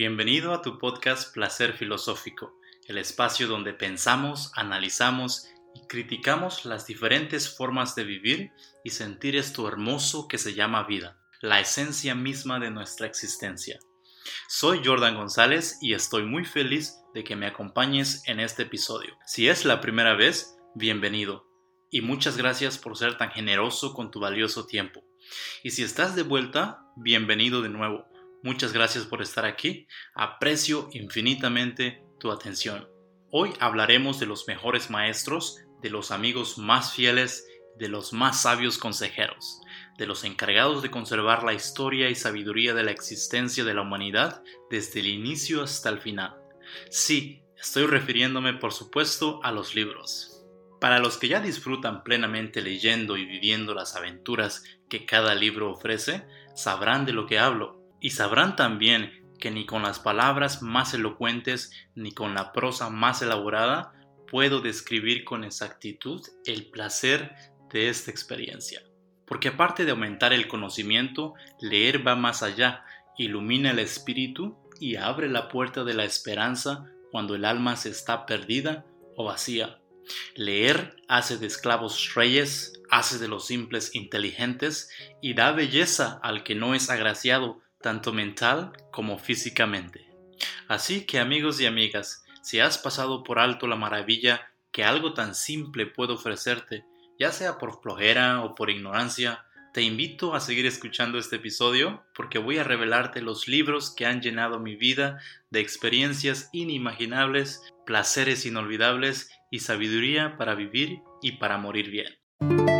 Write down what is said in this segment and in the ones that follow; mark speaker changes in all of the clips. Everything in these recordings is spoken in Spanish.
Speaker 1: Bienvenido a tu podcast Placer Filosófico, el espacio donde pensamos, analizamos y criticamos las diferentes formas de vivir y sentir esto hermoso que se llama vida, la esencia misma de nuestra existencia. Soy Jordan González y estoy muy feliz de que me acompañes en este episodio. Si es la primera vez, bienvenido y muchas gracias por ser tan generoso con tu valioso tiempo. Y si estás de vuelta, bienvenido de nuevo. Muchas gracias por estar aquí. Aprecio infinitamente tu atención. Hoy hablaremos de los mejores maestros, de los amigos más fieles, de los más sabios consejeros, de los encargados de conservar la historia y sabiduría de la existencia de la humanidad desde el inicio hasta el final. Sí, estoy refiriéndome por supuesto a los libros. Para los que ya disfrutan plenamente leyendo y viviendo las aventuras que cada libro ofrece, sabrán de lo que hablo y sabrán también que ni con las palabras más elocuentes ni con la prosa más elaborada puedo describir con exactitud el placer de esta experiencia. Porque aparte de aumentar el conocimiento, leer va más allá, ilumina el espíritu y abre la puerta de la esperanza cuando el alma se está perdida o vacía. Leer hace de esclavos reyes, hace de los simples inteligentes y da belleza al que no es agraciado, tanto mental como físicamente. Así que amigos y amigas, si has pasado por alto la maravilla que algo tan simple puede ofrecerte, ya sea por flojera o por ignorancia, te invito a seguir escuchando este episodio porque voy a revelarte los libros que han llenado mi vida de experiencias inimaginables, placeres inolvidables y sabiduría para vivir y para morir bien.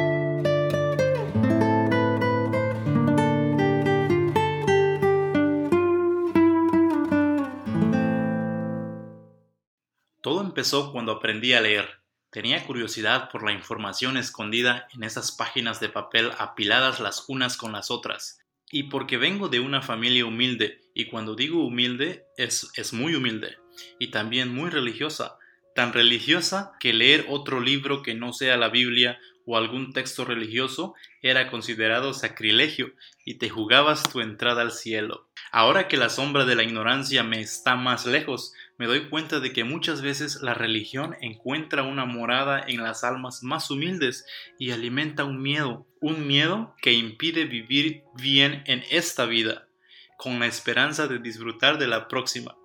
Speaker 1: Todo empezó cuando aprendí a leer. Tenía curiosidad por la información escondida en esas páginas de papel apiladas las unas con las otras. Y porque vengo de una familia humilde, y cuando digo humilde es, es muy humilde, y también muy religiosa, tan religiosa que leer otro libro que no sea la Biblia o algún texto religioso era considerado sacrilegio y te jugabas tu entrada al cielo. Ahora que la sombra de la ignorancia me está más lejos, me doy cuenta de que muchas veces la religión encuentra una morada en las almas más humildes y alimenta un miedo, un miedo que impide vivir bien en esta vida, con la esperanza de disfrutar de la próxima.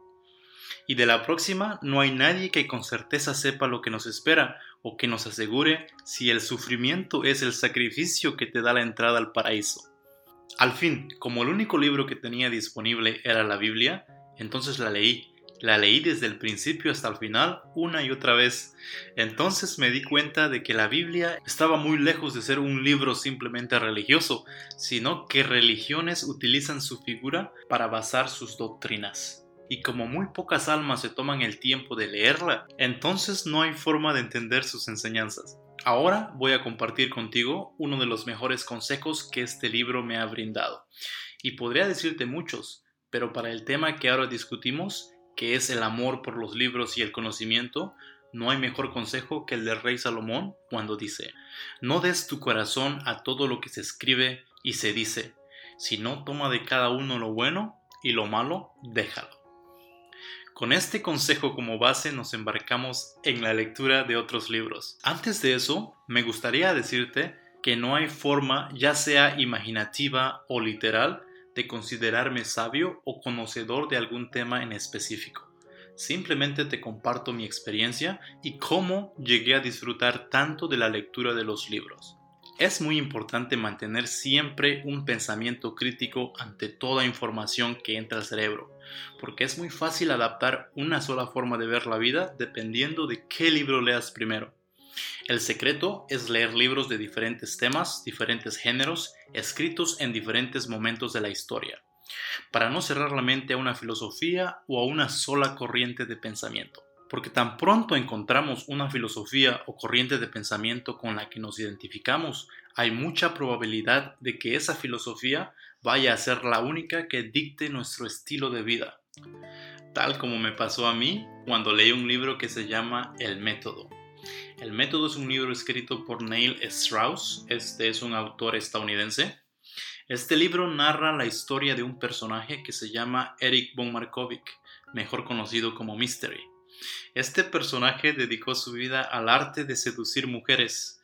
Speaker 1: Y de la próxima no hay nadie que con certeza sepa lo que nos espera o que nos asegure si el sufrimiento es el sacrificio que te da la entrada al paraíso. Al fin, como el único libro que tenía disponible era la Biblia, entonces la leí. La leí desde el principio hasta el final una y otra vez. Entonces me di cuenta de que la Biblia estaba muy lejos de ser un libro simplemente religioso, sino que religiones utilizan su figura para basar sus doctrinas y como muy pocas almas se toman el tiempo de leerla, entonces no hay forma de entender sus enseñanzas. Ahora voy a compartir contigo uno de los mejores consejos que este libro me ha brindado. Y podría decirte muchos, pero para el tema que ahora discutimos, que es el amor por los libros y el conocimiento, no hay mejor consejo que el del rey Salomón cuando dice, no des tu corazón a todo lo que se escribe y se dice, sino toma de cada uno lo bueno y lo malo, déjalo. Con este consejo como base nos embarcamos en la lectura de otros libros. Antes de eso, me gustaría decirte que no hay forma, ya sea imaginativa o literal, de considerarme sabio o conocedor de algún tema en específico. Simplemente te comparto mi experiencia y cómo llegué a disfrutar tanto de la lectura de los libros. Es muy importante mantener siempre un pensamiento crítico ante toda información que entra al cerebro, porque es muy fácil adaptar una sola forma de ver la vida dependiendo de qué libro leas primero. El secreto es leer libros de diferentes temas, diferentes géneros, escritos en diferentes momentos de la historia, para no cerrar la mente a una filosofía o a una sola corriente de pensamiento porque tan pronto encontramos una filosofía o corriente de pensamiento con la que nos identificamos, hay mucha probabilidad de que esa filosofía vaya a ser la única que dicte nuestro estilo de vida. Tal como me pasó a mí cuando leí un libro que se llama El Método. El Método es un libro escrito por Neil Strauss, este es un autor estadounidense. Este libro narra la historia de un personaje que se llama Eric von Markovic, mejor conocido como Mystery. Este personaje dedicó su vida al arte de seducir mujeres.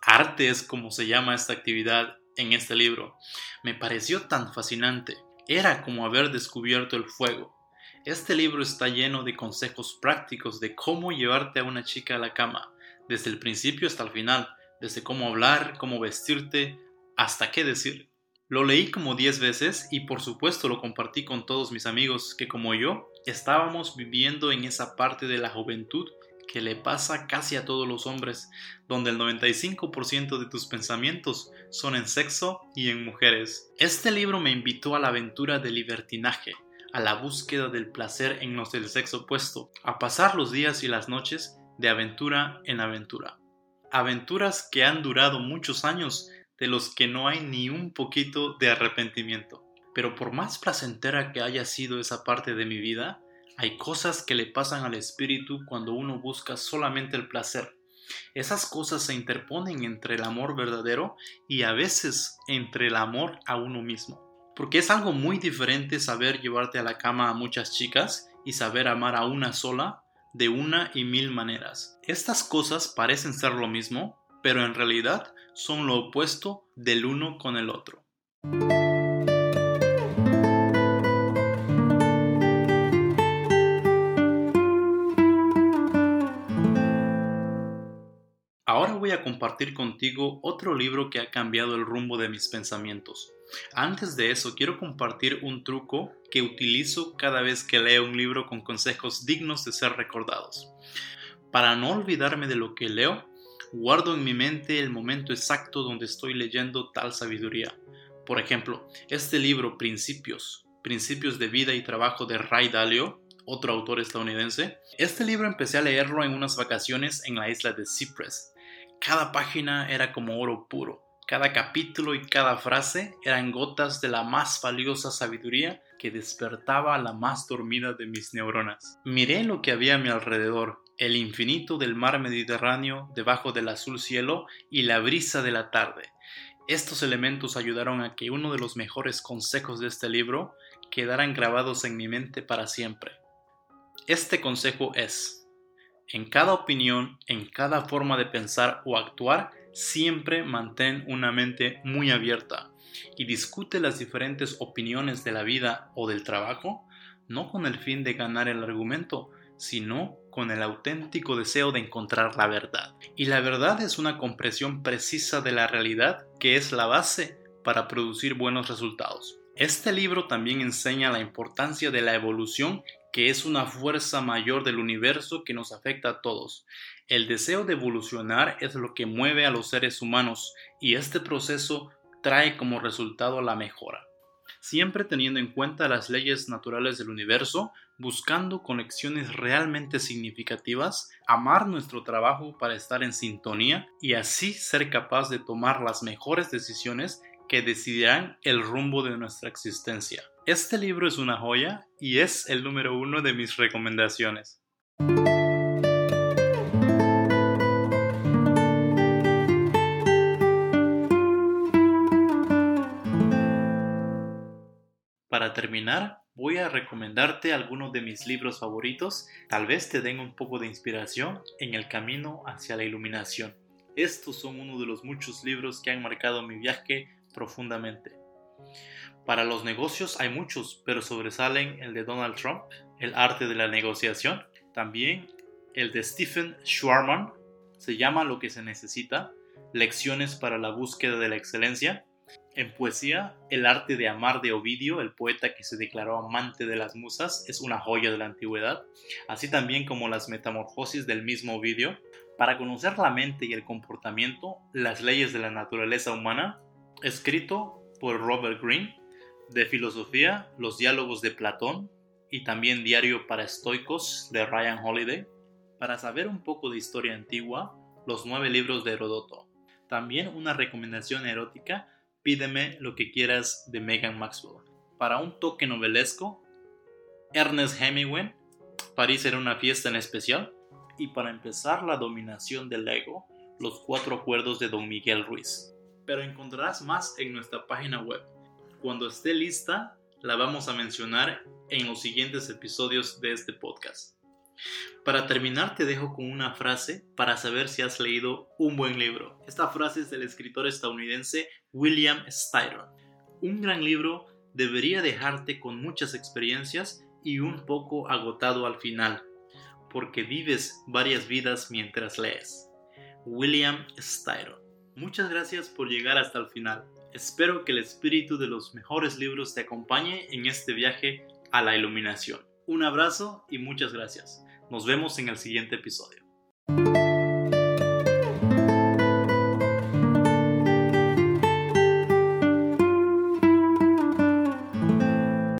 Speaker 1: Arte es como se llama esta actividad en este libro. Me pareció tan fascinante. Era como haber descubierto el fuego. Este libro está lleno de consejos prácticos de cómo llevarte a una chica a la cama, desde el principio hasta el final, desde cómo hablar, cómo vestirte, hasta qué decir. Lo leí como 10 veces y por supuesto lo compartí con todos mis amigos que como yo estábamos viviendo en esa parte de la juventud que le pasa casi a todos los hombres, donde el 95% de tus pensamientos son en sexo y en mujeres. Este libro me invitó a la aventura del libertinaje, a la búsqueda del placer en los del sexo opuesto, a pasar los días y las noches de aventura en aventura. Aventuras que han durado muchos años, de los que no hay ni un poquito de arrepentimiento. Pero por más placentera que haya sido esa parte de mi vida, hay cosas que le pasan al espíritu cuando uno busca solamente el placer. Esas cosas se interponen entre el amor verdadero y a veces entre el amor a uno mismo. Porque es algo muy diferente saber llevarte a la cama a muchas chicas y saber amar a una sola de una y mil maneras. Estas cosas parecen ser lo mismo, pero en realidad son lo opuesto del uno con el otro. Ahora voy a compartir contigo otro libro que ha cambiado el rumbo de mis pensamientos. Antes de eso, quiero compartir un truco que utilizo cada vez que leo un libro con consejos dignos de ser recordados. Para no olvidarme de lo que leo, guardo en mi mente el momento exacto donde estoy leyendo tal sabiduría. Por ejemplo, este libro Principios, Principios de Vida y Trabajo de Ray Dalio, otro autor estadounidense. Este libro empecé a leerlo en unas vacaciones en la isla de Cypress. Cada página era como oro puro cada capítulo y cada frase eran gotas de la más valiosa sabiduría que despertaba la más dormida de mis neuronas. Miré lo que había a mi alrededor, el infinito del mar Mediterráneo debajo del azul cielo y la brisa de la tarde. Estos elementos ayudaron a que uno de los mejores consejos de este libro quedaran grabados en mi mente para siempre. Este consejo es, en cada opinión, en cada forma de pensar o actuar, siempre mantén una mente muy abierta y discute las diferentes opiniones de la vida o del trabajo, no con el fin de ganar el argumento, sino con el auténtico deseo de encontrar la verdad. Y la verdad es una compresión precisa de la realidad que es la base para producir buenos resultados. Este libro también enseña la importancia de la evolución que es una fuerza mayor del universo que nos afecta a todos. El deseo de evolucionar es lo que mueve a los seres humanos y este proceso trae como resultado la mejora. Siempre teniendo en cuenta las leyes naturales del universo, buscando conexiones realmente significativas, amar nuestro trabajo para estar en sintonía y así ser capaz de tomar las mejores decisiones que decidirán el rumbo de nuestra existencia. Este libro es una joya y es el número uno de mis recomendaciones. Para terminar, voy a recomendarte algunos de mis libros favoritos, tal vez te den un poco de inspiración en el camino hacia la iluminación. Estos son uno de los muchos libros que han marcado mi viaje profundamente. Para los negocios hay muchos, pero sobresalen el de Donald Trump, El arte de la negociación, también el de Stephen Schwarman, se llama Lo que se necesita, Lecciones para la búsqueda de la excelencia. En poesía, El arte de amar de Ovidio, el poeta que se declaró amante de las musas, es una joya de la antigüedad, así también como las metamorfosis del mismo Ovidio. Para conocer la mente y el comportamiento, las leyes de la naturaleza humana, escrito por Robert Greene, de filosofía, los diálogos de Platón y también Diario para Estoicos de Ryan Holiday. Para saber un poco de historia antigua, los nueve libros de Herodoto. También una recomendación erótica, Pídeme lo que quieras de Megan Maxwell. Para un toque novelesco, Ernest Hemingway, París era una fiesta en especial. Y para empezar la dominación del ego, los cuatro acuerdos de Don Miguel Ruiz pero encontrarás más en nuestra página web Cuando esté lista, la vamos a mencionar en los siguientes episodios de este podcast. Para terminar te dejo con una frase para saber si has leído un buen libro. Esta frase es del escritor estadounidense William Styron. Un gran libro debería dejarte con muchas experiencias y un poco agotado al final, porque vives varias vidas mientras lees. William Styron. Muchas gracias por llegar hasta el final. Espero que el espíritu de los mejores libros te acompañe en este viaje a la iluminación. Un abrazo y muchas gracias. Nos vemos en el siguiente episodio.